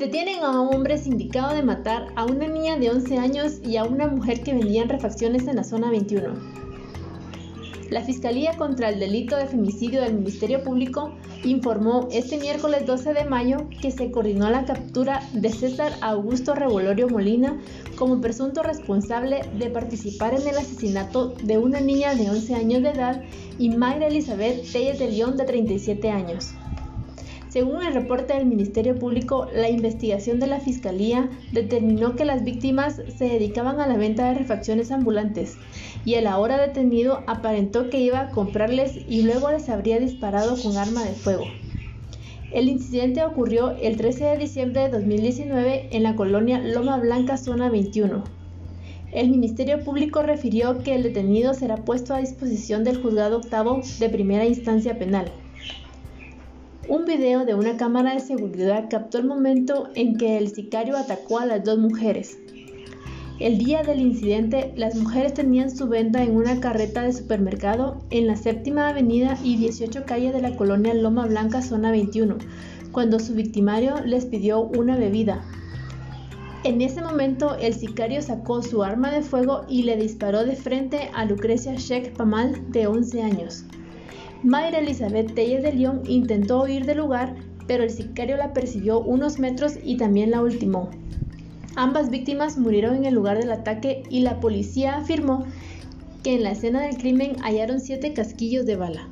Detienen a un hombre sindicado de matar a una niña de 11 años y a una mujer que vendían refacciones en la zona 21. La Fiscalía contra el Delito de Femicidio del Ministerio Público informó este miércoles 12 de mayo que se coordinó la captura de César Augusto Revolorio Molina como presunto responsable de participar en el asesinato de una niña de 11 años de edad y Mayra Elizabeth Telles de León de 37 años. Según el reporte del Ministerio Público, la investigación de la Fiscalía determinó que las víctimas se dedicaban a la venta de refacciones ambulantes y el ahora detenido aparentó que iba a comprarles y luego les habría disparado con arma de fuego. El incidente ocurrió el 13 de diciembre de 2019 en la colonia Loma Blanca, zona 21. El Ministerio Público refirió que el detenido será puesto a disposición del juzgado octavo de primera instancia penal. Un video de una cámara de seguridad captó el momento en que el sicario atacó a las dos mujeres. El día del incidente, las mujeres tenían su venta en una carreta de supermercado en la séptima avenida y 18 calle de la colonia Loma Blanca, zona 21, cuando su victimario les pidió una bebida. En ese momento, el sicario sacó su arma de fuego y le disparó de frente a Lucrecia Sheikh Pamal, de 11 años. Mayra Elizabeth Telles de León intentó huir del lugar, pero el sicario la persiguió unos metros y también la ultimó. Ambas víctimas murieron en el lugar del ataque y la policía afirmó que en la escena del crimen hallaron siete casquillos de bala.